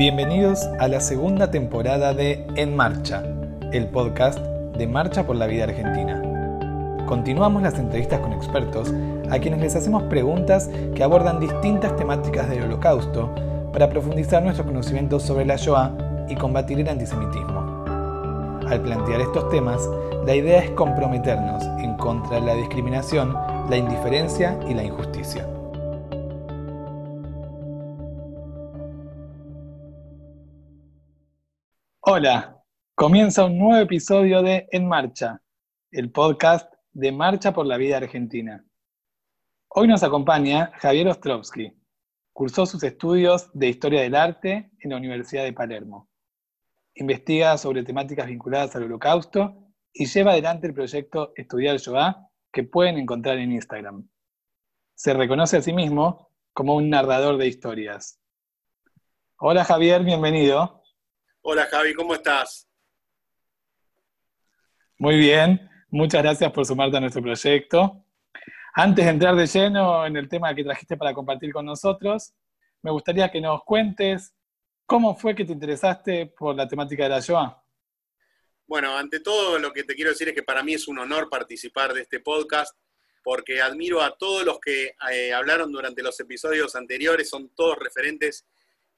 Bienvenidos a la segunda temporada de En Marcha, el podcast de Marcha por la Vida Argentina. Continuamos las entrevistas con expertos a quienes les hacemos preguntas que abordan distintas temáticas del holocausto para profundizar nuestro conocimiento sobre la Shoah y combatir el antisemitismo. Al plantear estos temas, la idea es comprometernos en contra de la discriminación, la indiferencia y la injusticia. Hola, comienza un nuevo episodio de En Marcha, el podcast de Marcha por la Vida Argentina. Hoy nos acompaña Javier Ostrovsky. Cursó sus estudios de Historia del Arte en la Universidad de Palermo. Investiga sobre temáticas vinculadas al Holocausto y lleva adelante el proyecto Estudiar Shoah que pueden encontrar en Instagram. Se reconoce a sí mismo como un narrador de historias. Hola Javier, bienvenido. Hola Javi, ¿cómo estás? Muy bien, muchas gracias por sumarte a nuestro proyecto. Antes de entrar de lleno en el tema que trajiste para compartir con nosotros, me gustaría que nos cuentes cómo fue que te interesaste por la temática de la Shoah. Bueno, ante todo lo que te quiero decir es que para mí es un honor participar de este podcast porque admiro a todos los que eh, hablaron durante los episodios anteriores, son todos referentes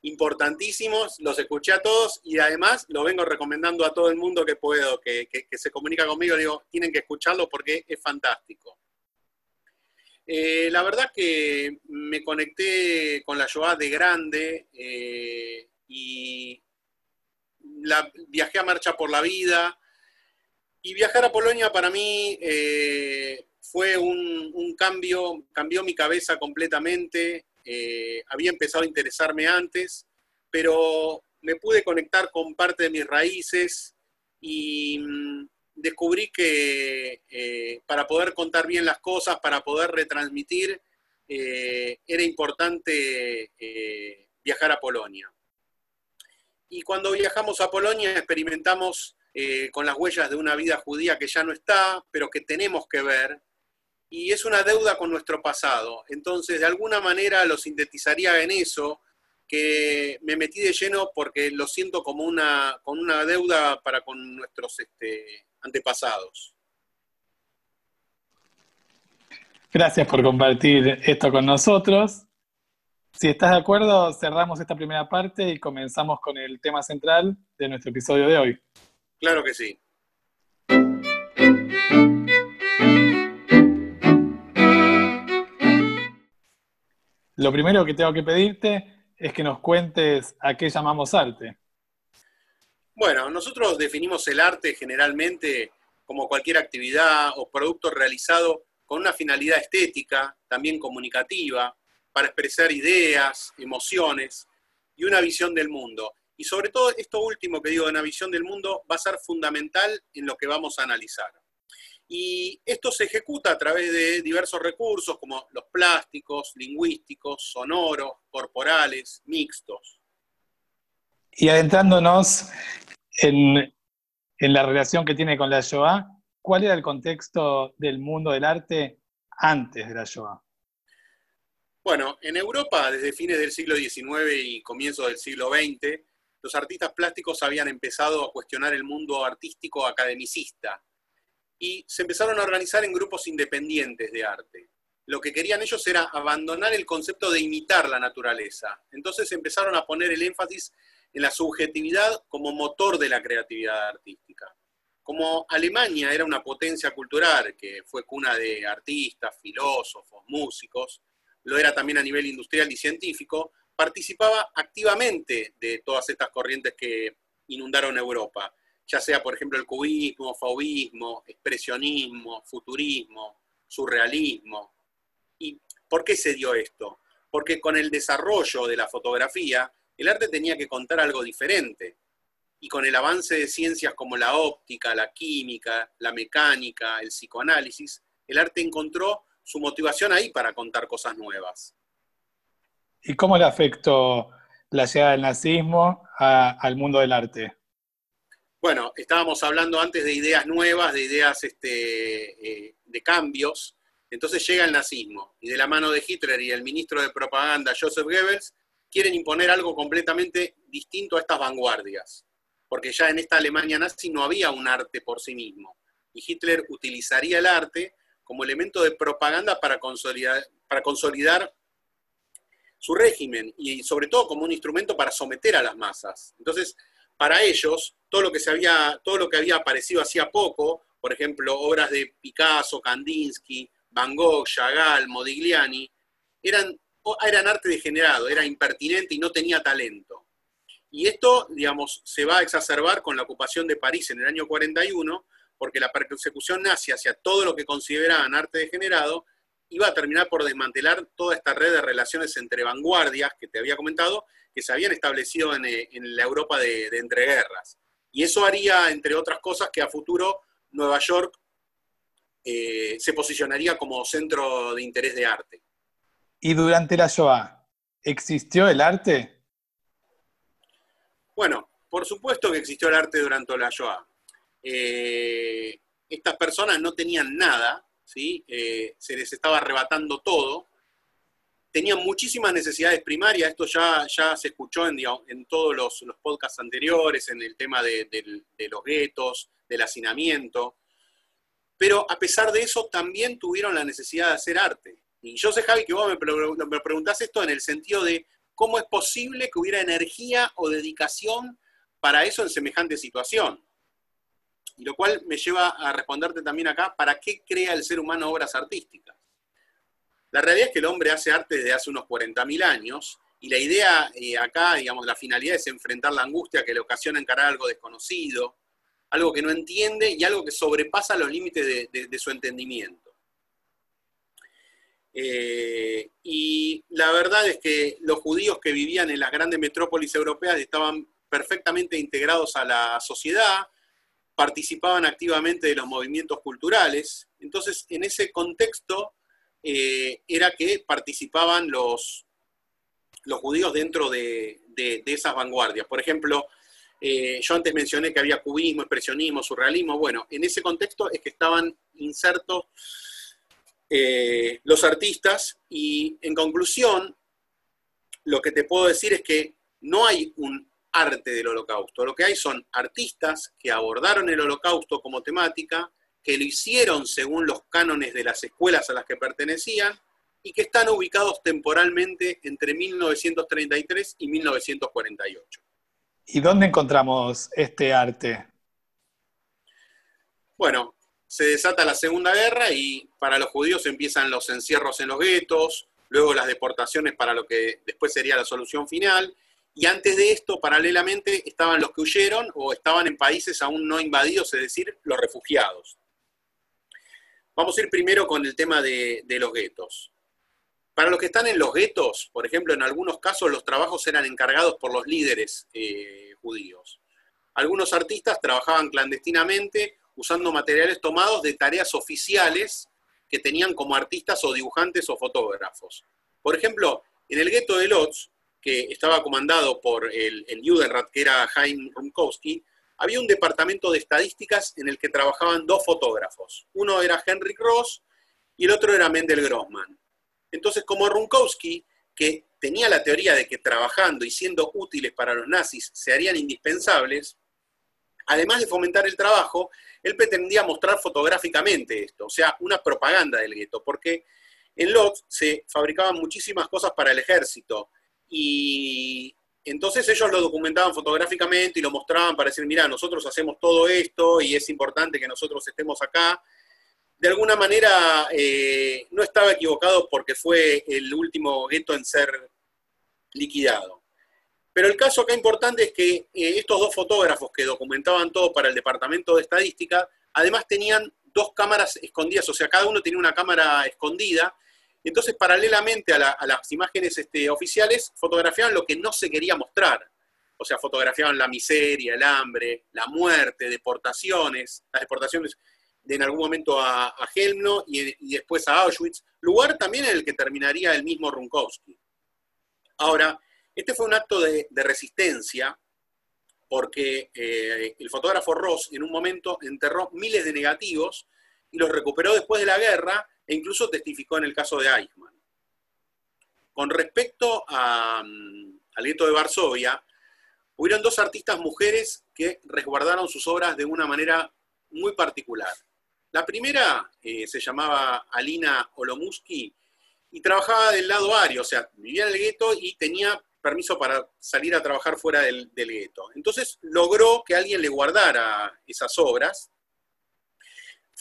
importantísimos, los escuché a todos y además lo vengo recomendando a todo el mundo que puedo, que, se comunica conmigo, digo, tienen que escucharlo porque es fantástico. Eh, la verdad que me conecté con la Shoah de grande eh, y viajé a Marcha por la Vida. Y viajar a Polonia para mí eh, fue un, un, cambio, cambió mi cabeza completamente. Eh, había empezado a interesarme antes, pero me pude conectar con parte de mis raíces y mm, descubrí que eh, para poder contar bien las cosas, para poder retransmitir, eh, era importante viajar a Polonia. Y cuando viajamos a Polonia experimentamos con las huellas de una vida judía que ya no está, pero que tenemos que ver, y es una deuda con nuestro pasado. Entonces, de alguna manera lo sintetizaría en eso, que me metí de lleno porque lo siento como una, con una deuda para con nuestros este, antepasados. Gracias por compartir esto con nosotros. Si estás de acuerdo, cerramos esta primera parte y comenzamos con el tema central de nuestro episodio de hoy. Claro que sí. Lo primero que tengo que pedirte es que nos cuentes a qué llamamos arte. Bueno, nosotros definimos el arte generalmente como cualquier actividad o producto realizado con una finalidad estética, también comunicativa, para expresar ideas, emociones y una visión del mundo. Y sobre todo esto último que digo de una visión del mundo va a ser fundamental en lo que vamos a analizar. Y esto se ejecuta a través de diversos recursos como los plásticos, lingüísticos, sonoros, corporales, mixtos. Y adentrándonos en, la relación que tiene con la Shoah, ¿cuál era el contexto del mundo del arte antes de la Shoah? Bueno, en Europa, desde fines del siglo XIX y comienzos del siglo XX, los artistas plásticos habían empezado a cuestionar el mundo artístico academicista, y se empezaron a organizar en grupos independientes de arte. Lo que querían ellos era abandonar el concepto de imitar la naturaleza. Entonces empezaron a poner el énfasis en la subjetividad como motor de la creatividad artística. Como Alemania era una potencia cultural que fue cuna de artistas, filósofos, músicos, lo era también a nivel industrial y científico, participaba activamente de todas estas corrientes que inundaron Europa ya sea, por ejemplo, el cubismo, fauvismo, expresionismo, futurismo, surrealismo. ¿Y por qué se dio esto? Porque con el desarrollo de la fotografía, el arte tenía que contar algo diferente. Y con el avance de ciencias como la óptica, la química, la mecánica, el psicoanálisis, el arte encontró su motivación ahí para contar cosas nuevas. ¿Y cómo le afectó la llegada del nazismo al mundo del arte? Bueno, estábamos hablando antes de ideas nuevas, de ideas este, eh, de cambios. Entonces llega el nazismo y de la mano de Hitler y el ministro de propaganda Joseph Goebbels quieren imponer algo completamente distinto a estas vanguardias, porque ya en esta Alemania nazi no había un arte por sí mismo, y Hitler utilizaría el arte como elemento de propaganda para consolidar, para consolidar su régimen y sobre todo como un instrumento para someter a las masas. Entonces, para ellos, todo lo que, se había, todo lo que había aparecido hacía poco, por ejemplo, obras de Picasso, Kandinsky, Van Gogh, Chagall, Modigliani, eran, eran arte degenerado, era impertinente y no tenía talento. Y esto, digamos, se va a exacerbar con la ocupación de París en el año 41, porque la persecución nazi hacia todo lo que consideraban arte degenerado iba a terminar por desmantelar toda esta red de relaciones entre vanguardias que te había comentado, que se habían establecido en, eh, la Europa de, entreguerras. Y eso haría, entre otras cosas, que a futuro Nueva York eh, se posicionaría como centro de interés de arte. ¿Y durante la Shoah existió el arte? Bueno, por supuesto que existió el arte durante la Shoah. Eh, estas personas no tenían nada, ¿sí? Eh, se les estaba arrebatando todo, tenían muchísimas necesidades primarias, esto ya, se escuchó en, en todos los, podcasts anteriores, en el tema de, los guetos, del hacinamiento, pero a pesar de eso también tuvieron la necesidad de hacer arte. Y yo sé, Javi, que vos me, me preguntás esto en el sentido de cómo es posible que hubiera energía o dedicación para eso en semejante situación. Y lo cual me lleva a responderte también acá, ¿para qué crea el ser humano obras artísticas? La realidad es que el hombre hace arte desde hace unos 40.000 años y la idea eh, acá, digamos, la finalidad es enfrentar la angustia que le ocasiona encarar algo desconocido, algo que no entiende y algo que sobrepasa los límites de, su entendimiento. Eh, y la verdad es que los judíos que vivían en las grandes metrópolis europeas estaban perfectamente integrados a la sociedad, participaban activamente de los movimientos culturales. Entonces, en ese contexto eh, era que participaban los, los judíos dentro de, esas vanguardias. Por ejemplo, eh, yo antes mencioné que había cubismo, expresionismo, surrealismo. Bueno, en ese contexto es que estaban insertos eh, los artistas y en conclusión, lo que te puedo decir es que no hay un arte del holocausto. Lo que hay son artistas que abordaron el holocausto como temática, que lo hicieron según los cánones de las escuelas a las que pertenecían y que están ubicados temporalmente entre 1933 y 1948. ¿Y dónde encontramos este arte? Bueno, se desata la Segunda Guerra y para los judíos empiezan los encierros en los guetos, luego las deportaciones para lo que después sería la solución final, y antes de esto, paralelamente, estaban los que huyeron o estaban en países aún no invadidos, es decir, los refugiados. Vamos a ir primero con el tema de, los guetos. Para los que están en los guetos, por ejemplo, en algunos casos los trabajos eran encargados por los líderes eh, judíos. Algunos artistas trabajaban clandestinamente usando materiales tomados de tareas oficiales que tenían como artistas o dibujantes o fotógrafos. Por ejemplo, en el gueto de Lodz, que estaba comandado por el, el Judenrat, que era Jaime Rumkowski, había un departamento de estadísticas en el que trabajaban dos fotógrafos. Uno era Henrik Ross y el otro era Mendel Grossman. Entonces, como Rumkowski, que tenía la teoría de que trabajando y siendo útiles para los nazis se harían indispensables, además de fomentar el trabajo, él pretendía mostrar fotográficamente esto, o sea, una propaganda del gueto, porque en Lodz se fabricaban muchísimas cosas para el ejército, y entonces ellos lo documentaban fotográficamente y lo mostraban para decir, mira, nosotros hacemos todo esto y es importante que nosotros estemos acá. De alguna manera eh, no estaba equivocado porque fue el último gueto en ser liquidado. Pero el caso acá importante es que eh, estos dos fotógrafos que documentaban todo para el departamento de estadística, además tenían dos cámaras escondidas, o sea, cada uno tenía una cámara escondida entonces, paralelamente a, las imágenes este, oficiales, fotografiaban lo que no se quería mostrar. O sea, fotografiaban la miseria, el hambre, la muerte, deportaciones, las deportaciones de en algún momento a, a Helmno y, después a Auschwitz, lugar también en el que terminaría el mismo Runkowski. Ahora, este fue un acto de, resistencia porque eh, el fotógrafo Ross en un momento enterró miles de negativos y los recuperó después de la guerra e incluso testificó en el caso de Eichmann. Con respecto a, al gueto de Varsovia, hubieron dos artistas mujeres que resguardaron sus obras de una manera muy particular. La primera eh, se llamaba Alina Olomuski y trabajaba del lado ario, o sea, vivía en el gueto y tenía permiso para salir a trabajar fuera del, del gueto. Entonces logró que alguien le guardara esas obras.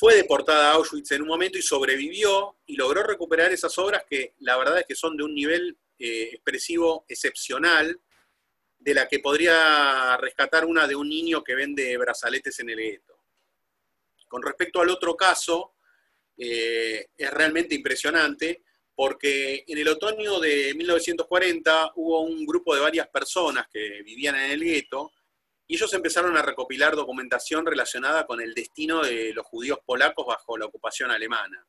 Fue deportada a Auschwitz en un momento y sobrevivió y logró recuperar esas obras que la verdad es que son de un nivel eh, expresivo excepcional, de la que podría rescatar una de un niño que vende brazaletes en el gueto. Con respecto al otro caso, eh, es realmente impresionante porque en el otoño de 1940 hubo un grupo de varias personas que vivían en el gueto y ellos empezaron a recopilar documentación relacionada con el destino de los judíos polacos bajo la ocupación alemana.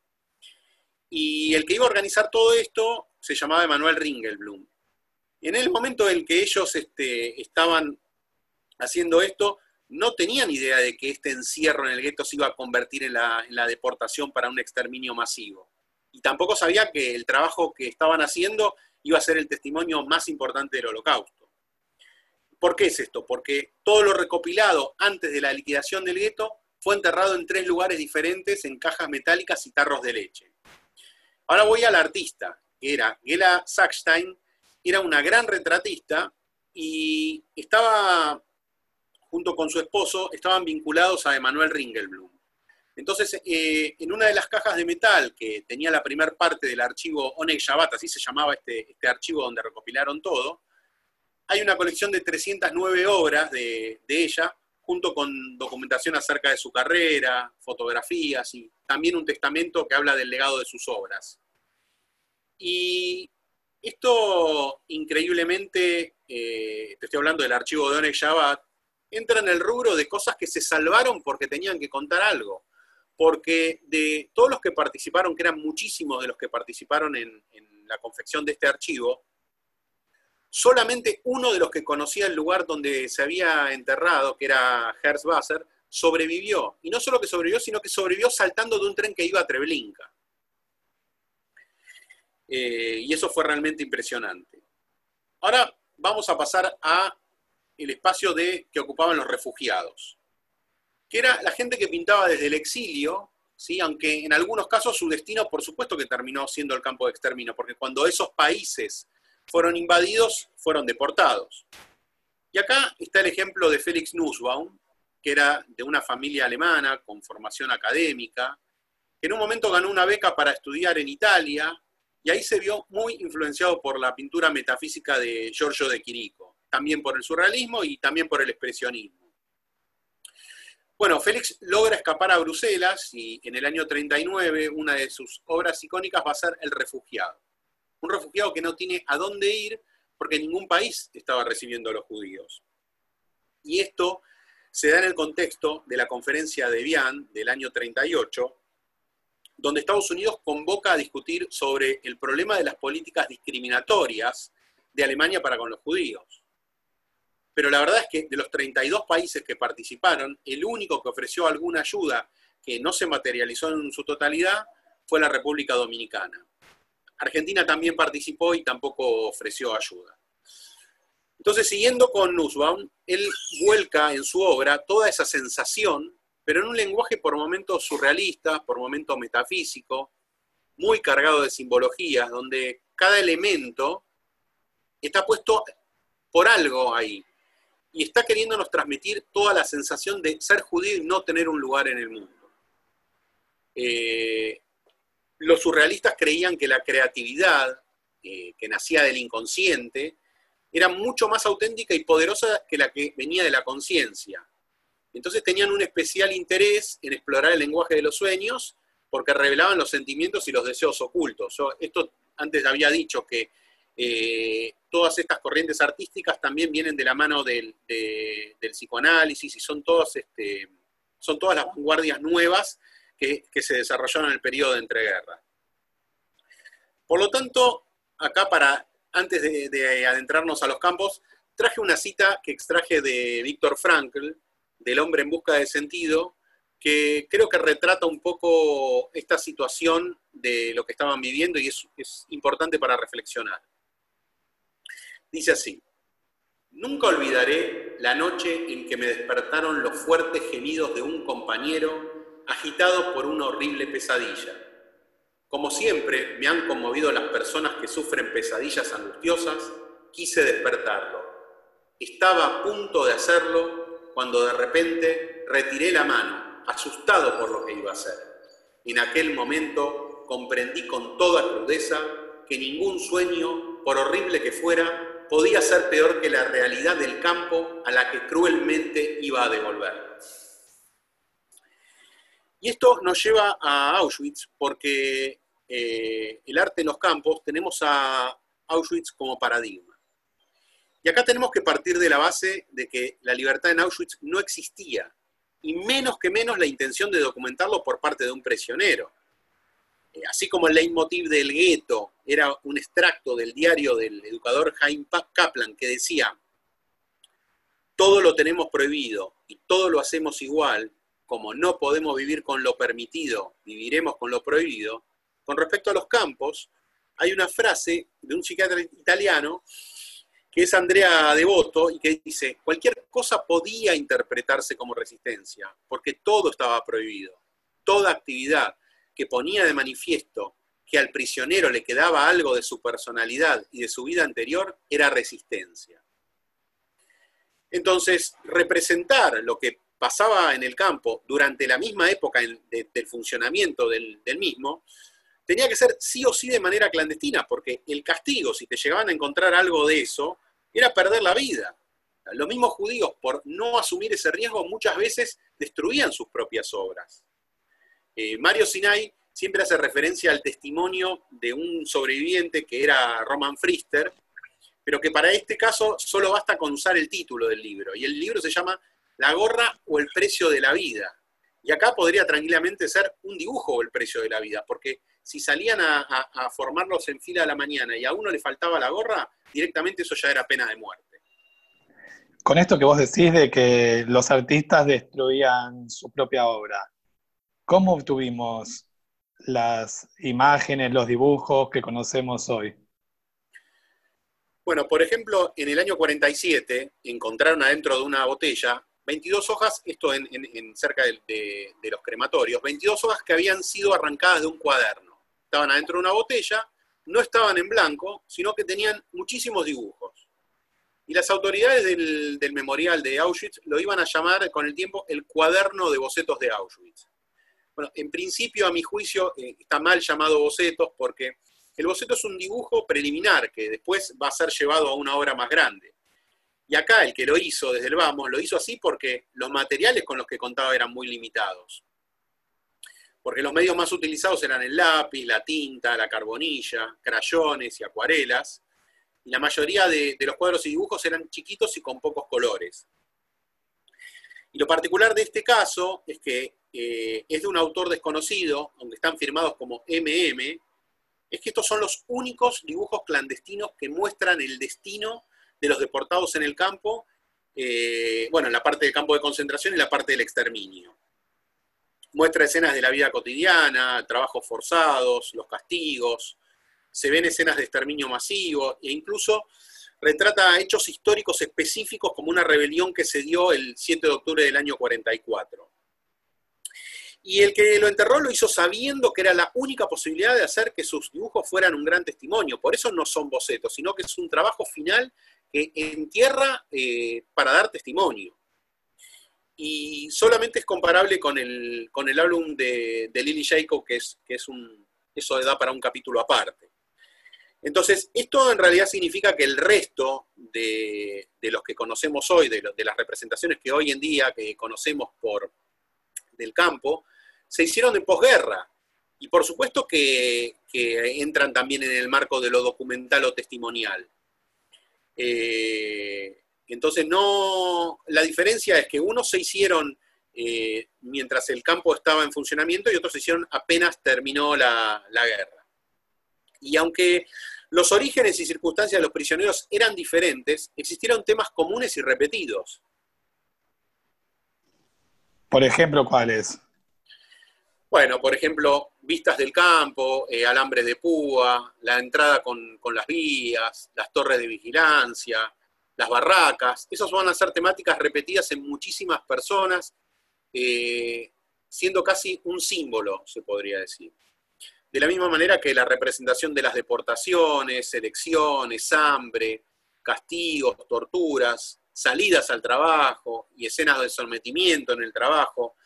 Y el que iba a organizar todo esto se llamaba Emanuel Ringelblum. En el momento en que ellos este, estaban haciendo esto, no tenían idea de que este encierro en el gueto se iba a convertir en la, en la deportación para un exterminio masivo. Y tampoco sabía que el trabajo que estaban haciendo iba a ser el testimonio más importante del holocausto. ¿Por qué es esto? Porque todo lo recopilado antes de la liquidación del gueto fue enterrado en tres lugares diferentes en cajas metálicas y tarros de leche. Ahora voy al artista, que era Gela Sackstein, era una gran retratista y estaba, junto con su esposo, estaban vinculados a Emanuel Ringelblum. Entonces, eh, en una de las cajas de metal que tenía la primera parte del archivo Oneg Shabbat, así se llamaba este, este, archivo donde recopilaron todo, hay una colección de 309 obras de, ella, junto con documentación acerca de su carrera, fotografías y también un testamento que habla del legado de sus obras. Y esto, increíblemente, eh, te estoy hablando del archivo de Onek Shabbat, entra en el rubro de cosas que se salvaron porque tenían que contar algo. Porque de todos los que participaron, que eran muchísimos de los que participaron en, la confección de este archivo, solamente uno de los que conocía el lugar donde se había enterrado, que era Herzwasser, sobrevivió. Y no solo que sobrevivió, sino que sobrevivió saltando de un tren que iba a Treblinka. Eh, y eso fue realmente impresionante. Ahora vamos a pasar a el espacio de, que ocupaban los refugiados, que era la gente que pintaba desde el exilio, ¿sí? aunque en algunos casos su destino, por supuesto que terminó siendo el campo de exterminio, porque cuando esos países fueron invadidos, fueron deportados. Y acá está el ejemplo de Félix Nussbaum, que era de una familia alemana con formación académica, que en un momento ganó una beca para estudiar en Italia, y ahí se vio muy influenciado por la pintura metafísica de Giorgio de Quirico, también por el surrealismo y también por el expresionismo. Bueno, Félix logra escapar a Bruselas y en el año 39 una de sus obras icónicas va a ser El refugiado. Un refugiado que no tiene a dónde ir porque ningún país estaba recibiendo a los judíos. Y esto se da en el contexto de la conferencia de Vian del año 38, donde Estados Unidos convoca a discutir sobre el problema de las políticas discriminatorias de Alemania para con los judíos. Pero la verdad es que de los 32 países que participaron, el único que ofreció alguna ayuda que no se materializó en su totalidad fue la República Dominicana. Argentina también participó y tampoco ofreció ayuda. Entonces, siguiendo con Nussbaum, él vuelca en su obra toda esa sensación pero en un lenguaje por momentos surrealista, por momentos metafísico, muy cargado de simbologías, donde cada elemento está puesto por algo ahí. Y está queriéndonos transmitir toda la sensación de ser judío y no tener un lugar en el mundo. Eh, los surrealistas creían que la creatividad, eh, que nacía del inconsciente, era mucho más auténtica y poderosa que la que venía de la conciencia. Entonces tenían un especial interés en explorar el lenguaje de los sueños porque revelaban los sentimientos y los deseos ocultos. esto antes había dicho que eh, todas estas corrientes artísticas también vienen de la mano del, psicoanálisis y son todas, este, son todas las vanguardias nuevas que, se desarrollaron en el periodo de entreguerras. Por lo tanto, acá para, antes de, de adentrarnos a los campos, traje una cita que extraje de Víctor Frankl, del hombre en busca de sentido, que creo que retrata un poco esta situación de lo que estaban viviendo y es importante para reflexionar. Dice así, Nunca olvidaré la noche en que me despertaron los fuertes gemidos de un compañero agitado por una horrible pesadilla. Como siempre me han conmovido las personas que sufren pesadillas angustiosas, quise despertarlo. Estaba a punto de hacerlo cuando de repente retiré la mano, asustado por lo que iba a hacer. En aquel momento comprendí con toda crudeza que ningún sueño, por horrible que fuera, podía ser peor que la realidad del campo a la que cruelmente iba a devolver. Y esto nos lleva a Auschwitz porque eh, el arte en los campos tenemos a Auschwitz como paradigma. Y acá tenemos que partir de la base de que la libertad en Auschwitz no existía, y menos que menos la intención de documentarlo por parte de un prisionero. Eh, así como el leitmotiv del gueto era un extracto del diario del educador Jaime Kaplan que decía, todo lo tenemos prohibido y todo lo hacemos igual, como no podemos vivir con lo permitido, viviremos con lo prohibido, con respecto a los campos, hay una frase de un psiquiatra italiano que es Andrea Devoto y que dice, cualquier cosa podía interpretarse como resistencia, porque todo estaba prohibido, toda actividad, que ponía de manifiesto que al prisionero le quedaba algo de su personalidad y de su vida anterior era resistencia. Entonces, representar lo que pasaba en el campo durante la misma época del funcionamiento del, mismo, tenía que ser sí o sí de manera clandestina, porque el castigo, si te llegaban a encontrar algo de eso, era perder la vida. Los mismos judíos, por no asumir ese riesgo, muchas veces destruían sus propias obras. Eh, Mario Sinai siempre hace referencia al testimonio de un sobreviviente que era Roman Frister, pero que para este caso solo basta con usar el título del libro. Y el libro se llama La gorra o el precio de la vida. Y acá podría tranquilamente ser un dibujo o el precio de la vida, porque si salían a, a formarlos en fila a la mañana y a uno le faltaba la gorra, directamente eso ya era pena de muerte. Con esto que vos decís de que los artistas destruían su propia obra, ¿Cómo obtuvimos las imágenes, los dibujos que conocemos hoy? Bueno, por ejemplo, en el año 47 encontraron adentro de una botella 22 hojas, esto en, cerca de, los crematorios, 22 hojas que habían sido arrancadas de un cuaderno. Estaban adentro de una botella, no estaban en blanco, sino que tenían muchísimos dibujos. Y las autoridades del, memorial de Auschwitz lo iban a llamar con el tiempo el cuaderno de bocetos de Auschwitz. Bueno, en principio, a mi juicio, eh, está mal llamado bocetos porque el boceto es un dibujo preliminar que después va a ser llevado a una obra más grande. Y acá el que lo hizo desde el vamos, lo hizo así porque los materiales con los que contaba eran muy limitados. Porque los medios más utilizados eran el lápiz, la tinta, la carbonilla, crayones y acuarelas. Y la mayoría de los cuadros y dibujos eran chiquitos y con pocos colores. Y lo particular de este caso es que eh, es de un autor desconocido, aunque están firmados como MM, es que estos son los únicos dibujos clandestinos que muestran el destino de los deportados en el campo, eh, bueno, en la parte del campo de concentración y la parte del exterminio. Muestra escenas de la vida cotidiana, trabajos forzados, los castigos, se ven escenas de exterminio masivo e incluso retrata hechos históricos específicos como una rebelión que se dio el 7 de octubre del año 44. Y el que lo enterró lo hizo sabiendo que era la única posibilidad de hacer que sus dibujos fueran un gran testimonio. Por eso no son bocetos, sino que es un trabajo final que entierra eh, para dar testimonio. Y solamente es comparable con el, con el álbum de, Lily Jacob, que es, que es un, eso da para un capítulo aparte. Entonces, esto en realidad significa que el resto de, los que conocemos hoy, de, las representaciones que hoy en día que conocemos por del campo, se hicieron en posguerra. Y por supuesto que, entran también en el marco de lo documental o testimonial. Eh, entonces, no, la diferencia es que unos se hicieron eh, mientras el campo estaba en funcionamiento y otros se hicieron apenas terminó la guerra. Y aunque los orígenes y circunstancias de los prisioneros eran diferentes, existieron temas comunes y repetidos. Por ejemplo, ¿cuáles? Bueno, por ejemplo, vistas del campo, eh, alambres de púa, la entrada con, las vías, las torres de vigilancia, las barracas. Esas van a ser temáticas repetidas en muchísimas personas, eh, siendo casi un símbolo, se podría decir. De la misma manera que la representación de las deportaciones, elecciones, hambre, castigos, torturas, salidas al trabajo y escenas de sometimiento en el trabajo.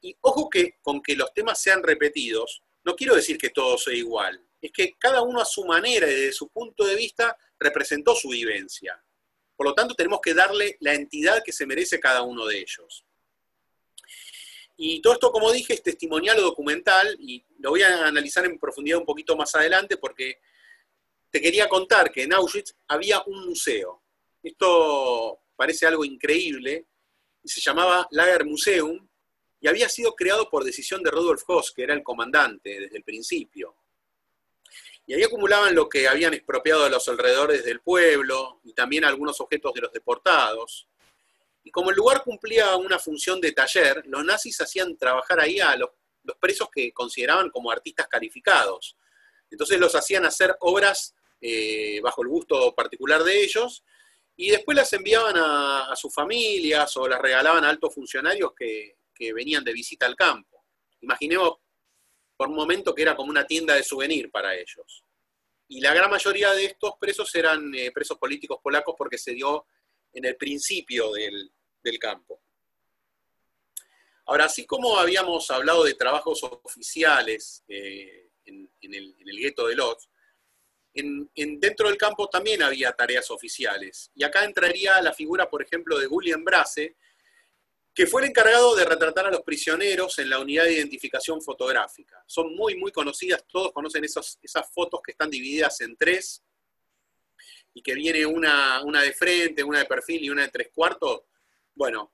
Y ojo que con que los temas sean repetidos, no quiero decir que todo sea igual, es que cada uno a su manera y desde su punto de vista representó su vivencia. Por lo tanto, tenemos que darle la entidad que se merece cada uno de ellos. Y todo esto, como dije, es testimonial o documental, y lo voy a analizar en profundidad un poquito más adelante, porque te quería contar que en Auschwitz había un museo. Esto parece algo increíble, se llamaba Lager Museum, y había sido creado por decisión de Rudolf Hoss, que era el comandante desde el principio. Y ahí acumulaban lo que habían expropiado de los alrededores del pueblo y también algunos objetos de los deportados. Y como el lugar cumplía una función de taller, los nazis hacían trabajar ahí a los, presos que consideraban como artistas calificados. Entonces los hacían hacer obras eh, bajo el gusto particular de ellos y después las enviaban a, sus familias o las regalaban a altos funcionarios que, que venían de visita al campo. Imaginemos por un momento que era como una tienda de souvenir para ellos. Y la gran mayoría de estos presos eran eh, presos políticos polacos porque se dio en el principio del, campo. Ahora, así como habíamos hablado de trabajos oficiales eh, en, el, gueto de Lodz, en, dentro del campo también había tareas oficiales. Y acá entraría la figura, por ejemplo, de Julian Brase, que fue el encargado de retratar a los prisioneros en la unidad de identificación fotográfica. Son muy, muy conocidas, todos conocen esas fotos que están divididas en tres y que viene una, una de frente, una de perfil y una de tres cuartos. Bueno,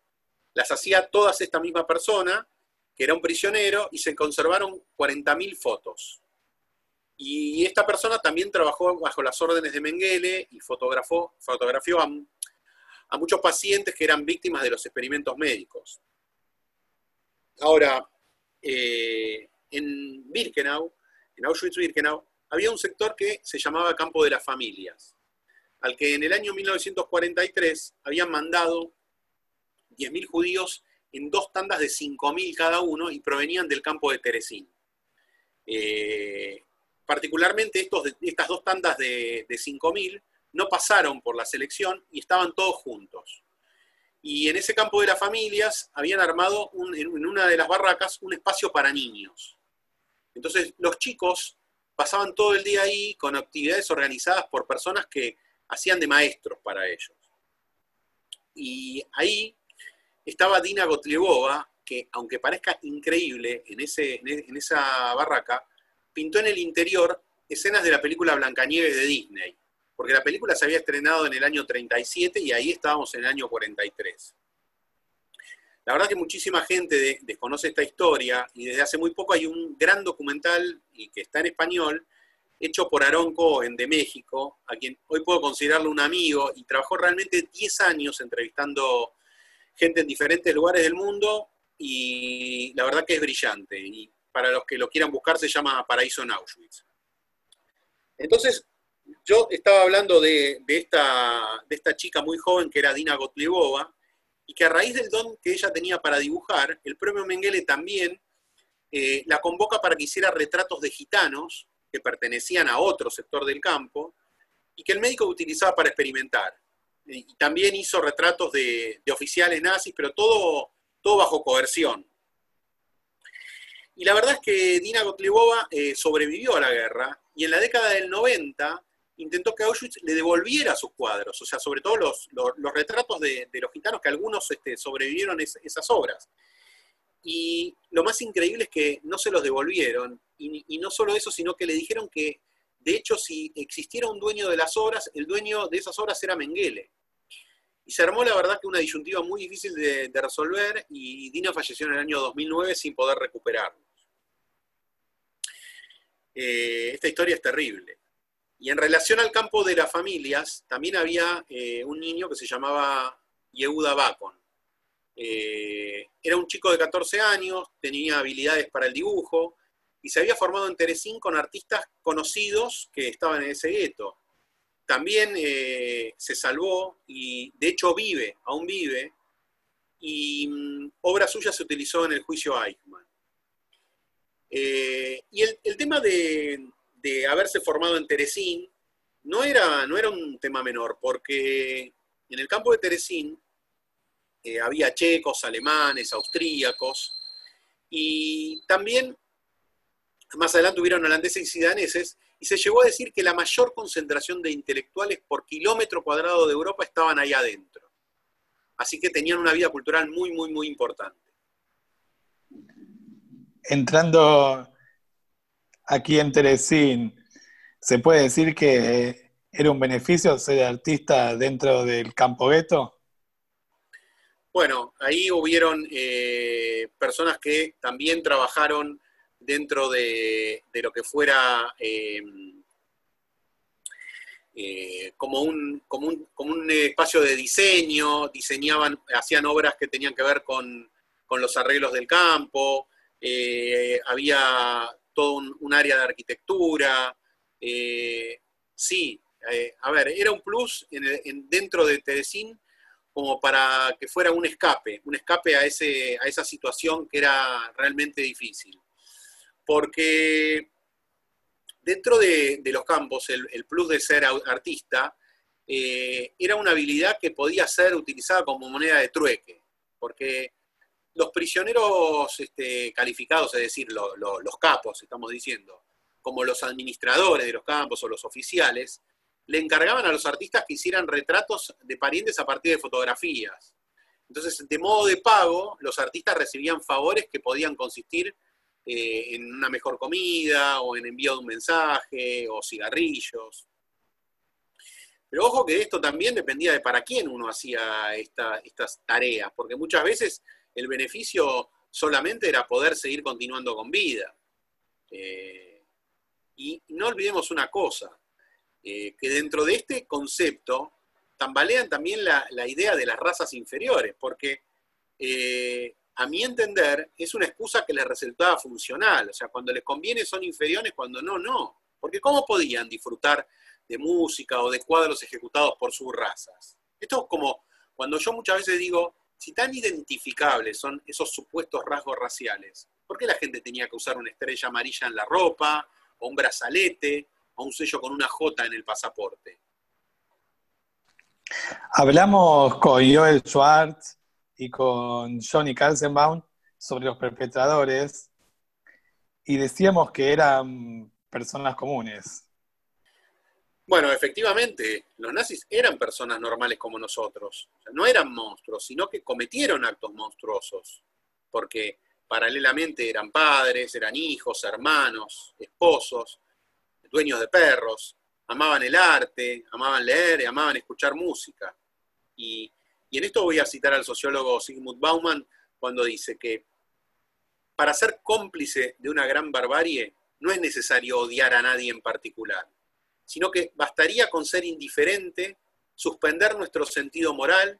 las hacía todas esta misma persona, que era un prisionero, y se conservaron 40.000 fotos. Y esta persona también trabajó bajo las órdenes de Mengele y fotografió a a muchos pacientes que eran víctimas de los experimentos médicos. Ahora, eh, en Birkenau, en Auschwitz-Birkenau, había un sector que se llamaba Campo de las Familias, al que en el año 1943 habían mandado 10.000 judíos en dos tandas de 5.000 cada uno y provenían del campo de Teresín. Eh, particularmente estos, estas dos tandas de, de 5.000 no pasaron por la selección y estaban todos juntos. Y en ese campo de las familias habían armado en una de las barracas un espacio para niños. Entonces los chicos pasaban todo el día ahí con actividades organizadas por personas que hacían de maestros para ellos. Y ahí estaba Dina Gotlebova, que aunque parezca increíble en, ese, en esa barraca, pintó en el interior escenas de la película Blancanieves de Disney porque la película se había estrenado en el año 37 y ahí estábamos en el año 43. La verdad que muchísima gente desconoce esta historia y desde hace muy poco hay un gran documental y que está en español hecho por Aaron Cohen de México, a quien hoy puedo considerarlo un amigo y trabajó realmente 10 años entrevistando gente en diferentes lugares del mundo y la verdad que es brillante y para los que lo quieran buscar se llama Paraíso en Auschwitz. Entonces, yo estaba hablando de, esta, de esta chica muy joven que era Dina Gotlebova, y que a raíz del don que ella tenía para dibujar, el propio Mengele también eh, la convoca para que hiciera retratos de gitanos que pertenecían a otro sector del campo y que el médico utilizaba para experimentar. Y también hizo retratos de, oficiales nazis, pero todo, todo bajo coerción. Y la verdad es que Dina Gotlebova eh, sobrevivió a la guerra y en la década del 90 intentó que Auschwitz le devolviera sus cuadros, o sea, sobre todo los, retratos de, los gitanos, que algunos este, sobrevivieron esas obras. Y lo más increíble es que no se los devolvieron, y, no solo eso, sino que le dijeron que, de hecho, si existiera un dueño de las obras, el dueño de esas obras era Mengele. Y se armó, la verdad, que una disyuntiva muy difícil de, resolver, y Dina falleció en el año 2009 sin poder recuperarlos. Eh, esta historia es terrible. Y en relación al campo de las familias, también había eh, un niño que se llamaba Yehuda Bacon. Eh, era un chico de 14 años, tenía habilidades para el dibujo y se había formado en Teresín con artistas conocidos que estaban en ese gueto. también eh, se salvó y de hecho vive, aún vive, y mm, obra suya se utilizó en el juicio Eichmann. Y el, tema de, haberse formado en Teresín no era, no era un tema menor, porque en el campo de Teresín eh, había checos, alemanes, austríacos, y también más adelante hubieron holandeses y daneses, y se llegó a decir que la mayor concentración de intelectuales por kilómetro cuadrado de Europa estaban ahí adentro. Así que tenían una vida cultural muy, muy, muy importante. Entrando aquí en Teresín, ¿se puede decir que era un beneficio ser artista dentro del campo gueto? Bueno, ahí hubieron eh, personas que también trabajaron dentro de, lo que fuera eh, eh, como, un, como, un, espacio de diseño, diseñaban, hacían obras que tenían que ver con, los arreglos del campo, eh, había todo un, área de arquitectura, sí, a ver, era un plus dentro de Teresín como para que fuera un escape, un escape a esa situación que era realmente difícil. Porque dentro de, los campos, el, plus de ser artista eh, era una habilidad que podía ser utilizada como moneda de trueque, porque los prisioneros este, calificados, es decir, los capos, estamos diciendo, como los administradores de los campos o los oficiales, le encargaban a los artistas que hicieran retratos de parientes a partir de fotografías. Entonces, de modo de pago, los artistas recibían favores que podían consistir eh, en una mejor comida o en envío de un mensaje o cigarrillos. Pero ojo que esto también dependía de para quién uno hacía estas tareas, porque muchas veces el beneficio solamente era poder seguir continuando con vida. Eh, y no olvidemos una cosa, eh, que dentro de este concepto tambalean también la, idea de las razas inferiores, porque a mi entender, es una excusa que les resultaba funcional. O sea, cuando les conviene son inferiores, cuando no, no. Porque ¿cómo podían disfrutar de música o de cuadros ejecutados por sus razas? Esto es como cuando yo muchas veces digo, si tan identificables son esos supuestos rasgos raciales, ¿por qué la gente tenía que usar una estrella amarilla en la ropa, o un brazalete, o un sello con una J en el pasaporte? Hablamos con Joel Schwartz, y con Johnny Kalsenbaum sobre los perpetradores y decíamos que eran personas comunes. Bueno, efectivamente, los nazis eran personas normales como nosotros. no eran monstruos, sino que cometieron actos monstruosos, porque paralelamente eran padres, eran hijos, hermanos, esposos, dueños de perros, amaban el arte, amaban leer y amaban escuchar música. Y en esto voy a citar al sociólogo Sigmund Bauman cuando dice que para ser cómplice de una gran barbarie no es necesario odiar a nadie en particular, sino que bastaría con ser indiferente, suspender nuestro sentido moral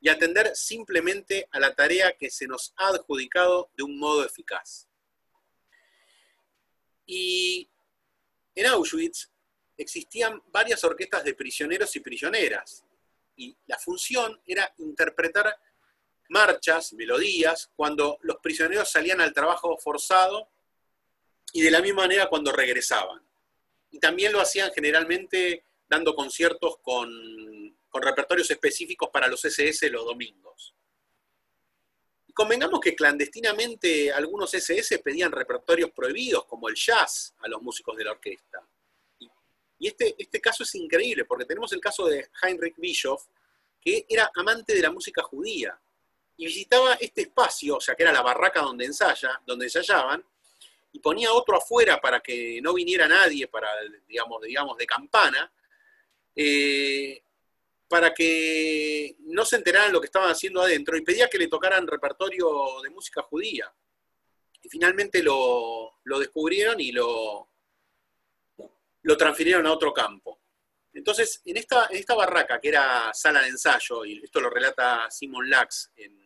y atender simplemente a la tarea que se nos ha adjudicado de un modo eficaz. Y en Auschwitz existían varias orquestas de prisioneros y prisioneras, y la función era interpretar marchas, melodías, cuando los prisioneros salían al trabajo forzado y de la misma manera cuando regresaban. Y también lo hacían generalmente dando conciertos con, con repertorios específicos para los SS los domingos. Y convengamos que clandestinamente algunos SS pedían repertorios prohibidos, como el jazz, a los músicos de la orquesta. Y este, este caso es increíble, porque tenemos el caso de Heinrich Bischoff, que era amante de la música judía, y visitaba este espacio, o sea, que era la barraca donde ensaya, donde ensayaban, y ponía otro afuera para que no viniera nadie, para, digamos, digamos de campana, eh, para que no se enteraran lo que estaban haciendo adentro, y pedía que le tocaran repertorio de música judía. Y finalmente lo, lo descubrieron y lo, lo transfirieron a otro campo. Entonces, en esta, esta barraca, que era sala de ensayo, y esto lo relata Simon Lax en,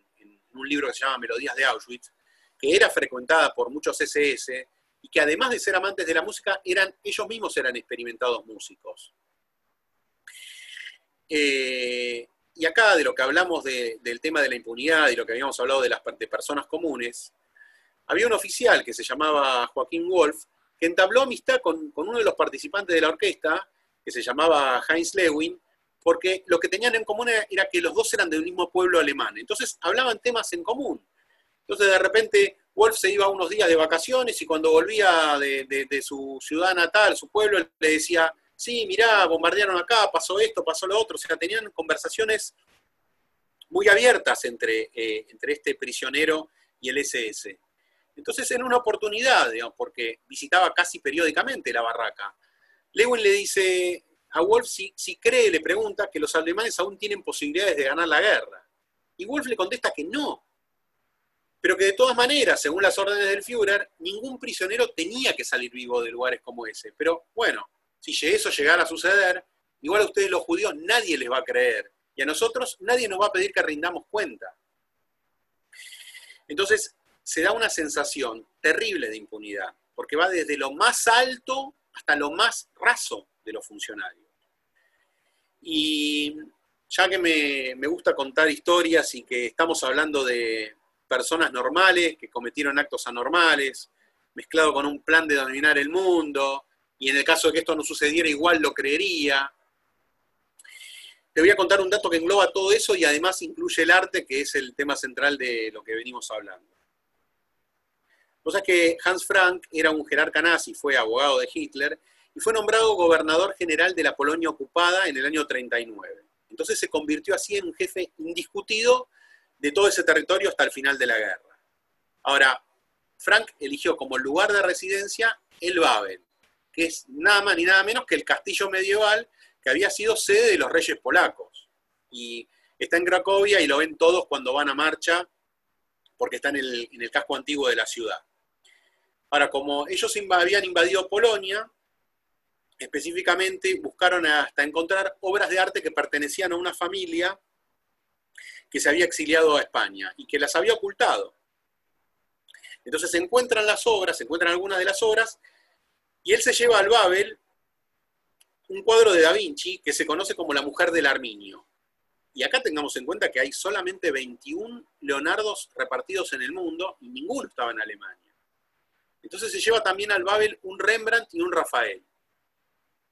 un libro que se llama Melodías de Auschwitz, que era frecuentada por muchos SS y que además de ser amantes de la música, eran, ellos mismos eran experimentados músicos. eh, y acá de lo que hablamos del tema de la impunidad y lo que habíamos hablado de las de personas comunes, había un oficial que se llamaba Joaquín Wolf, que entabló amistad con, uno de los participantes de la orquesta, que se llamaba Heinz Lewin, porque lo que tenían en común era, que los dos eran del mismo pueblo alemán. Entonces hablaban temas en común. Entonces de repente Wolf se iba unos días de vacaciones y cuando volvía de, su ciudad natal, su pueblo, le decía, sí, mirá, bombardearon acá, pasó esto, pasó lo otro. O sea, tenían conversaciones muy abiertas entre, eh, entre este prisionero y el SS. Entonces, en una oportunidad, digamos, porque visitaba casi periódicamente la barraca, Lewin le dice a Wolf si, si cree, le pregunta, que los alemanes aún tienen posibilidades de ganar la guerra. Y Wolf le contesta que no, pero que de todas maneras, según las órdenes del Führer, ningún prisionero tenía que salir vivo de lugares como ese. Pero bueno, si eso llegara a suceder, igual a ustedes los judíos nadie les va a creer. Y a nosotros nadie nos va a pedir que rindamos cuenta. Entonces, se da una sensación terrible de impunidad, porque va desde lo más alto hasta lo más raso de los funcionarios. Y ya que me, me gusta contar historias y que estamos hablando de personas normales que cometieron actos anormales, mezclado con un plan de dominar el mundo, y en el caso de que esto no sucediera igual lo creería. Te voy a contar un dato que engloba todo eso y además incluye el arte, que es el tema central de lo que venimos hablando. Cosa que Hans Frank era un jerarca nazi, fue abogado de Hitler y fue nombrado gobernador general de la Polonia ocupada en el año 39. Entonces se convirtió así en un jefe indiscutido de todo ese territorio hasta el final de la guerra. Ahora, Frank eligió como lugar de residencia el Babel, que es nada más ni nada menos que el castillo medieval que había sido sede de los reyes polacos. Y está en Cracovia y lo ven todos cuando van a marcha, porque está en el, casco antiguo de la ciudad. Ahora, como ellos habían invadido Polonia, específicamente buscaron hasta encontrar obras de arte que pertenecían a una familia que se había exiliado a España y que las había ocultado. Entonces se encuentran las obras, se encuentran algunas de las obras, y él se lleva al Babel un cuadro de Da Vinci que se conoce como la mujer del Arminio. Y acá tengamos en cuenta que hay solamente 21 Leonardos repartidos en el mundo y ninguno estaba en Alemania. Entonces se lleva también al Babel un Rembrandt y un Rafael.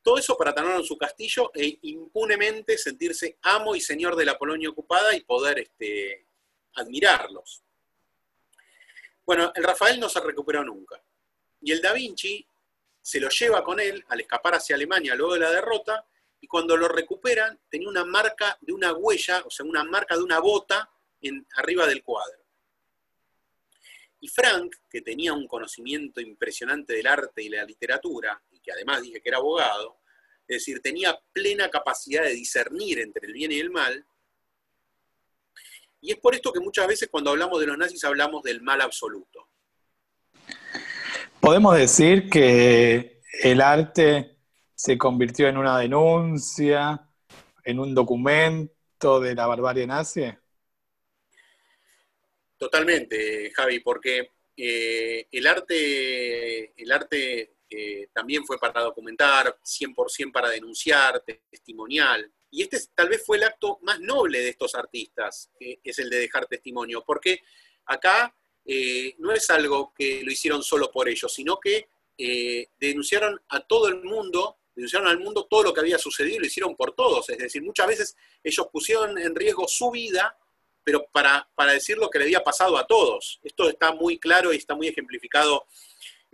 Todo eso para tenerlo en su castillo e impunemente sentirse amo y señor de la Polonia ocupada y poder este, admirarlos. Bueno, el Rafael no se recuperó nunca. Y el Da Vinci se lo lleva con él al escapar hacia Alemania luego de la derrota, y cuando lo recuperan tenía una marca de una huella, o sea, una marca de una bota en, arriba del cuadro. Y Frank, que tenía un conocimiento impresionante del arte y la literatura, que además dije que era abogado, es decir, tenía plena capacidad de discernir entre el bien y el mal, y es por esto que muchas veces cuando hablamos de los nazis hablamos del mal absoluto. Podemos decir que el arte se convirtió en una denuncia, en un documento de la barbarie nazi. Totalmente, Javi, porque eh, el arte, el arte eh, también fue para documentar, 100% para denunciar, testimonial. Y este tal vez fue el acto más noble de estos artistas, que es el de dejar testimonio, porque acá eh, no es algo que lo hicieron solo por ellos, sino que eh, denunciaron a todo el mundo, denunciaron al mundo todo lo que había sucedido y lo hicieron por todos. Es decir, muchas veces ellos pusieron en riesgo su vida, pero para, decir lo que le había pasado a todos. Esto está muy claro y está muy ejemplificado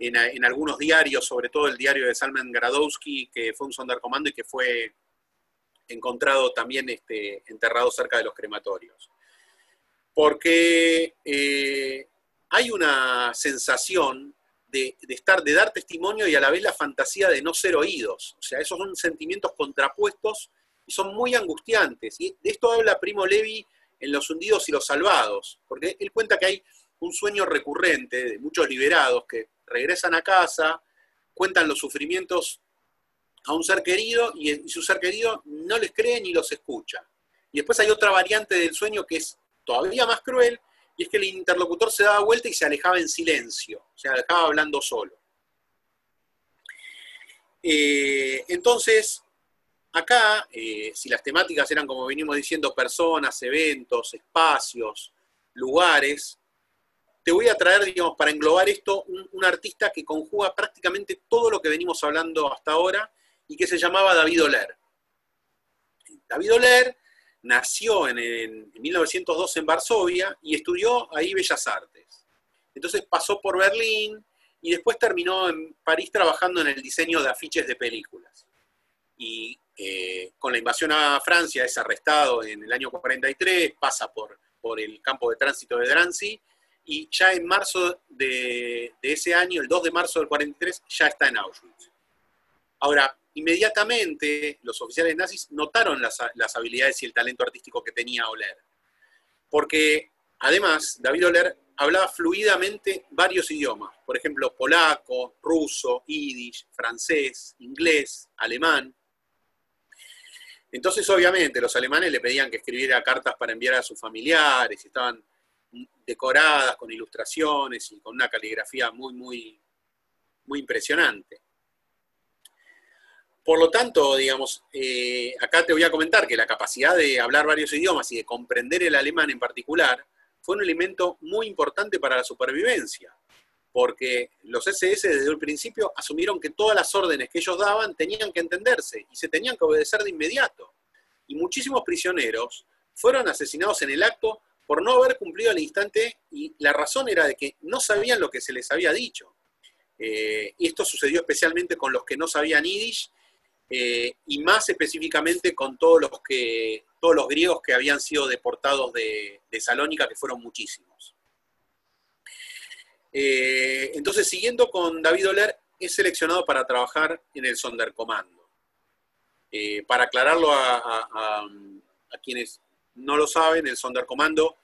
en, algunos diarios, sobre todo el diario de Salman Gradowski, que fue un sondercomando y que fue encontrado también este, enterrado cerca de los crematorios. Porque eh, hay una sensación de, estar, de dar testimonio y a la vez la fantasía de no ser oídos. O sea, esos son sentimientos contrapuestos y son muy angustiantes. Y de esto habla Primo Levi en Los hundidos y los salvados, porque él cuenta que hay un sueño recurrente de muchos liberados que regresan a casa, cuentan los sufrimientos a un ser querido y, su ser querido no les cree ni los escucha. Y después hay otra variante del sueño que es todavía más cruel, y es que el interlocutor se daba vuelta y se alejaba en silencio, se alejaba hablando solo. Eh, entonces, acá, eh, si las temáticas eran, como venimos diciendo, personas, eventos, espacios, lugares, voy a traer, digamos, para englobar esto, un, artista que conjuga prácticamente todo lo que venimos hablando hasta ahora y que se llamaba David Oler. David Oler nació en, en 1902 en Varsovia y estudió ahí Bellas Artes. Entonces pasó por Berlín y después terminó en París trabajando en el diseño de afiches de películas. Y eh, con la invasión a Francia es arrestado en el año 43, pasa por, por el campo de tránsito de Drancy y ya en marzo de, ese año, el 2 de marzo del 43, ya está en Auschwitz. Ahora, inmediatamente los oficiales nazis notaron las, habilidades y el talento artístico que tenía Oler, porque además David Oler hablaba fluidamente varios idiomas, por ejemplo, polaco, ruso, yiddish, francés, inglés, alemán. Entonces, obviamente, los alemanes le pedían que escribiera cartas para enviar a sus familiares, estaban decoradas con ilustraciones y con una caligrafía muy, muy, muy impresionante. Por lo tanto, digamos, eh, acá te voy a comentar que la capacidad de hablar varios idiomas y de comprender el alemán en particular fue un elemento muy importante para la supervivencia, porque los SS desde el principio asumieron que todas las órdenes que ellos daban tenían que entenderse y se tenían que obedecer de inmediato. Y muchísimos prisioneros fueron asesinados en el acto por no haber cumplido al instante y la razón era de que no sabían lo que se les había dicho. Eh, y esto sucedió especialmente con los que no sabían yiddish eh, y más específicamente con todos los, que, todos los griegos que habían sido deportados de, Salónica, que fueron muchísimos. Eh, entonces, siguiendo con David Oler, es seleccionado para trabajar en el Sonderkommando. Para aclararlo a, quienes no lo saben, el Sonderkommando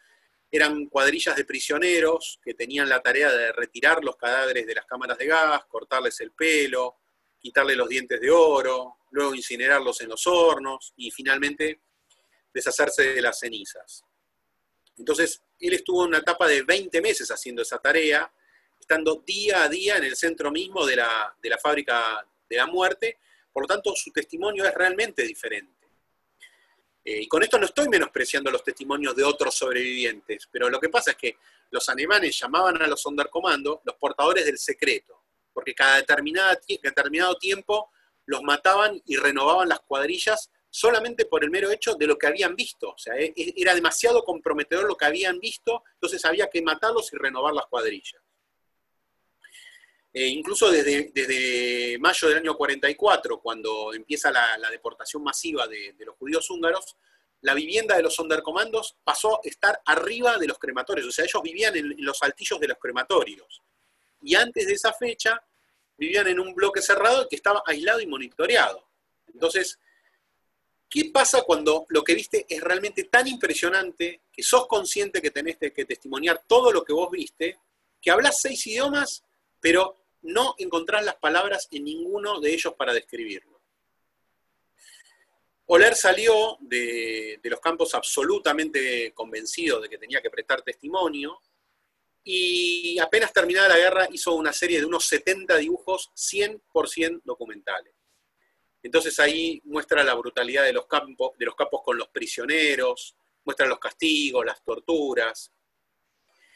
eran cuadrillas de prisioneros que tenían la tarea de retirar los cadáveres de las cámaras de gas, cortarles el pelo, quitarle los dientes de oro, luego incinerarlos en los hornos y finalmente deshacerse de las cenizas. Entonces, él estuvo en una etapa de 20 meses haciendo esa tarea, estando día a día en el centro mismo de la, fábrica de la muerte, por lo tanto, su testimonio es realmente diferente. Eh, y con esto no estoy menospreciando los testimonios de otros sobrevivientes, pero lo que pasa es que los alemanes llamaban a los Sonderkommando los portadores del secreto, porque cada determinado tiempo los mataban y renovaban las cuadrillas solamente por el mero hecho de lo que habían visto. O sea, e, e, era demasiado comprometedor lo que habían visto, entonces había que matarlos y renovar las cuadrillas. E incluso desde, desde, mayo del año 44, cuando empieza la, deportación masiva de, los judíos húngaros, la vivienda de los sondercomandos pasó a estar arriba de los crematorios, o sea, ellos vivían en los altillos de los crematorios. Y antes de esa fecha, vivían en un bloque cerrado que estaba aislado y monitoreado. Entonces, ¿qué pasa cuando lo que viste es realmente tan impresionante, que sos consciente que tenés que testimoniar todo lo que vos viste, que hablas seis idiomas, pero no encontrás las palabras en ninguno de ellos para describirlo? Oler salió de, los campos absolutamente convencido de que tenía que prestar testimonio, y apenas terminada la guerra hizo una serie de unos 70 dibujos 100% documentales. Entonces ahí muestra la brutalidad de los, campos, de los campos con los prisioneros, muestra los castigos, las torturas,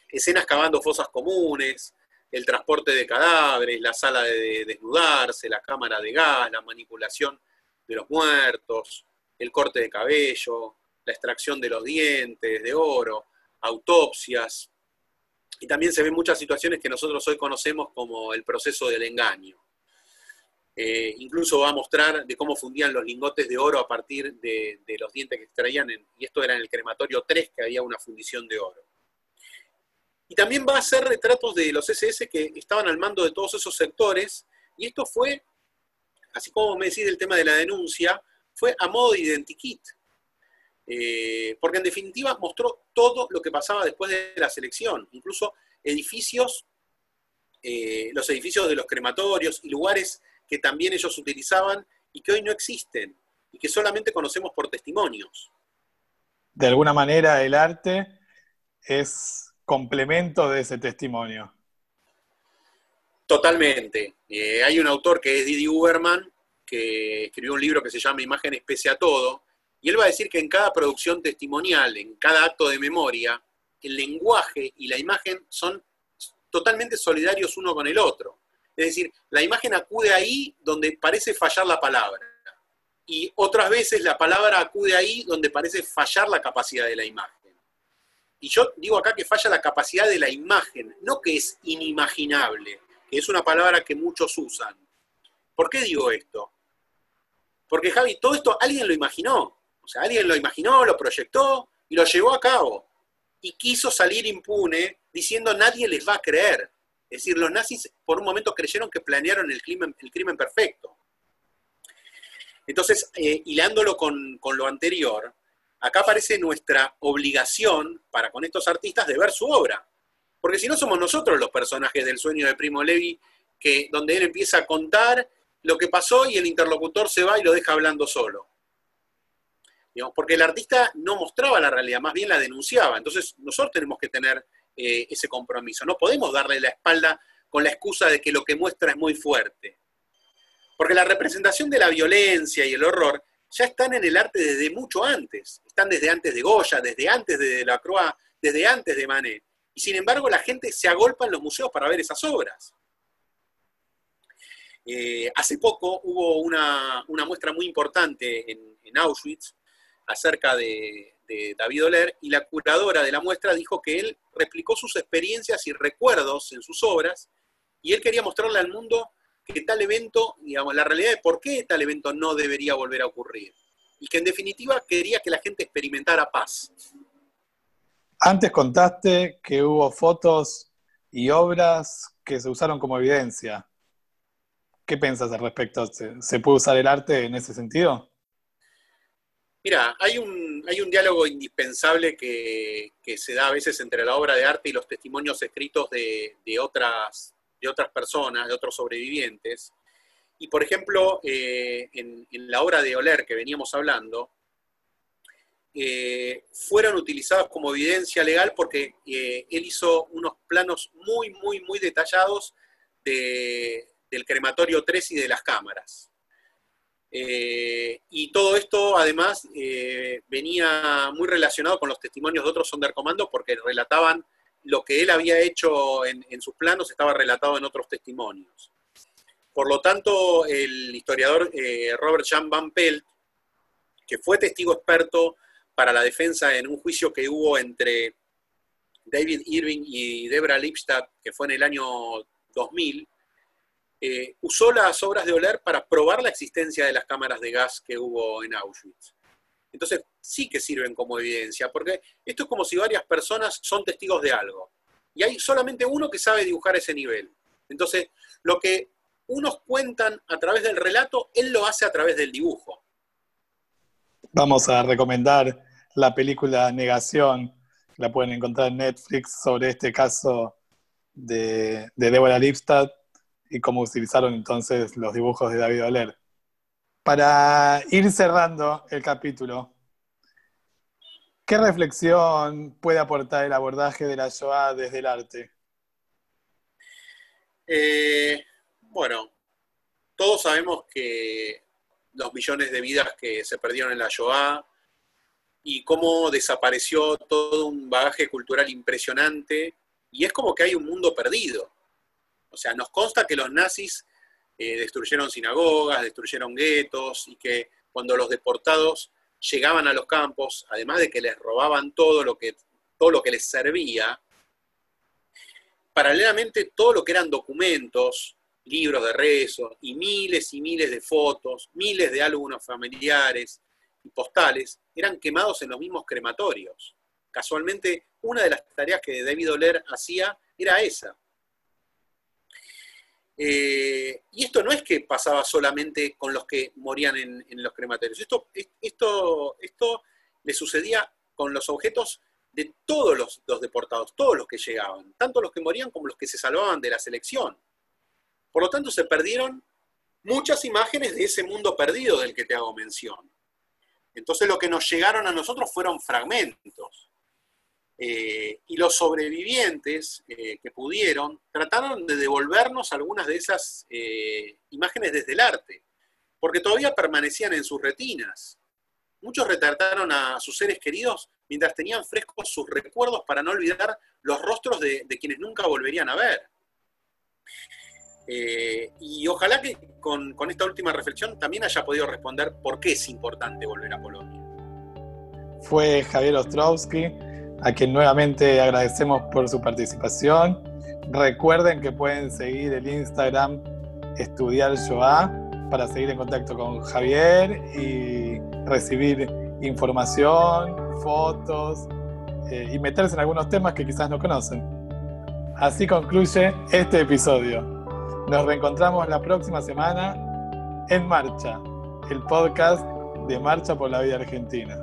escenas cavando fosas comunes, el transporte de cadáveres, la sala de desnudarse, la cámara de gas, la manipulación de los muertos, el corte de cabello, la extracción de los dientes de oro, autopsias, y también se ven muchas situaciones que nosotros hoy conocemos como el proceso del engaño. Eh, incluso va a mostrar de cómo fundían los lingotes de oro a partir de, los dientes que extraían, y esto era en el crematorio 3, que había una fundición de oro. Y también va a hacer retratos de los SS que estaban al mando de todos esos sectores, y esto fue, así como me decís del tema de la denuncia, fue a modo de identikit. Eh, porque en definitiva mostró todo lo que pasaba después de la selección, incluso edificios, eh, los edificios de los crematorios y lugares que también ellos utilizaban y que hoy no existen y que solamente conocemos por testimonios. De alguna manera el arte es complemento de ese testimonio. Totalmente. Eh, hay un autor que es Didi Uberman, que escribió un libro que se llama Imagen Especie a Todo, y él va a decir que en cada producción testimonial, en cada acto de memoria, el lenguaje y la imagen son totalmente solidarios uno con el otro. Es decir, la imagen acude ahí donde parece fallar la palabra. Y otras veces la palabra acude ahí donde parece fallar la capacidad de la imagen. Y yo digo acá que falla la capacidad de la imagen, no que es inimaginable, que es una palabra que muchos usan. ¿Por qué digo esto? Porque Javi, todo esto alguien lo imaginó. O sea, alguien lo imaginó, lo proyectó y lo llevó a cabo. Y quiso salir impune diciendo nadie les va a creer. Es decir, los nazis por un momento creyeron que planearon el crimen, perfecto. Entonces, eh, hilándolo con lo anterior, acá aparece nuestra obligación para con estos artistas de ver su obra. Porque si no somos nosotros los personajes del sueño de Primo Levi, que, donde él empieza a contar lo que pasó y el interlocutor se va y lo deja hablando solo. porque el artista no mostraba la realidad, más bien la denunciaba. Entonces nosotros tenemos que tener eh, ese compromiso. No podemos darle la espalda con la excusa de que lo que muestra es muy fuerte. Porque la representación de la violencia y el horror ya están en el arte desde mucho antes. Están desde antes de Goya, desde antes de Delacroix, desde antes de Manet. Y sin embargo la gente se agolpa en los museos para ver esas obras. Eh, hace poco hubo una, muestra muy importante en, Auschwitz acerca de, de, David Oler y la curadora de la muestra dijo que él replicó sus experiencias y recuerdos en sus obras y él quería mostrarle al mundo que tal evento, digamos, la realidad de por qué tal evento no debería volver a ocurrir. Y que en definitiva quería que la gente experimentara paz. Antes contaste que hubo fotos y obras que se usaron como evidencia. ¿Qué piensas al respecto? ¿Se, puede usar el arte en ese sentido? Mira, hay un, hay un diálogo indispensable que, se da a veces entre la obra de arte y los testimonios escritos de, otras, de otras personas, de otros sobrevivientes. Y por ejemplo, eh, en, la obra de Oler que veníamos hablando, eh, fueron utilizados como evidencia legal porque eh, él hizo unos planos muy, muy, muy detallados del crematorio 3 y de las cámaras. y todo esto, además, venía muy relacionado con los testimonios de otros Sonderkommando porque relataban lo que él había hecho en, sus planos estaba relatado en otros testimonios. Por lo tanto, el historiador eh, Robert Jan Van Pelt, que fue testigo experto para la defensa en un juicio que hubo entre David Irving y Debra Lipstadt, que fue en el año 2000, eh, usó las obras de Oler para probar la existencia de las cámaras de gas que hubo en Auschwitz. Entonces, sí que sirven como evidencia, porque esto es como si varias personas son testigos de algo, y hay solamente uno que sabe dibujar ese nivel. Entonces, lo que unos cuentan a través del relato, él lo hace a través del dibujo. Vamos a recomendar la película Negación, la pueden encontrar en Netflix, sobre este caso de, de Deborah Lipstadt y cómo utilizaron entonces los dibujos de David Oler. Para ir cerrando el capítulo, ¿qué reflexión puede aportar el abordaje de la Shoah desde el arte? Eh, bueno, todos sabemos que los millones de vidas que se perdieron en la Shoah y cómo desapareció todo un bagaje cultural impresionante y es como que hay un mundo perdido. O sea, nos consta que los nazis eh, destruyeron sinagogas, destruyeron guetos y que cuando los deportados llegaban a los campos, además de que les robaban todo lo que, todo lo que les servía, paralelamente todo lo que eran documentos, libros de rezo y miles y miles de fotos, miles de álbumes familiares y postales eran quemados en los mismos crematorios. Casualmente, una de las tareas que David Oler hacía era esa, eh, y esto no es que pasaba solamente con los que morían en, los crematorios, esto, esto, esto le sucedía con los objetos de todos los, los, deportados, todos los que llegaban, tanto los que morían como los que se salvaban de la selección. Por lo tanto, se perdieron muchas imágenes de ese mundo perdido del que te hago mención. Entonces, lo que nos llegaron a nosotros fueron fragmentos. Eh, y los sobrevivientes eh, que pudieron trataron de devolvernos algunas de esas eh, imágenes desde el arte. porque todavía permanecían en sus retinas. Muchos retrataron a sus seres queridos mientras tenían frescos sus recuerdos para no olvidar los rostros de, quienes nunca volverían a ver. Y ojalá que con, con, esta última reflexión también haya podido responder por qué es importante volver a Polonia. Fue Javier Ostrowski, a quien nuevamente agradecemos por su participación. Recuerden que pueden seguir el Instagram Estudiar Shoah para seguir en contacto con Javier y recibir información, fotos eh, y meterse en algunos temas que quizás no conocen. Así concluye este episodio. Nos reencontramos la próxima semana en Marcha, el podcast de Marcha por la Vida Argentina.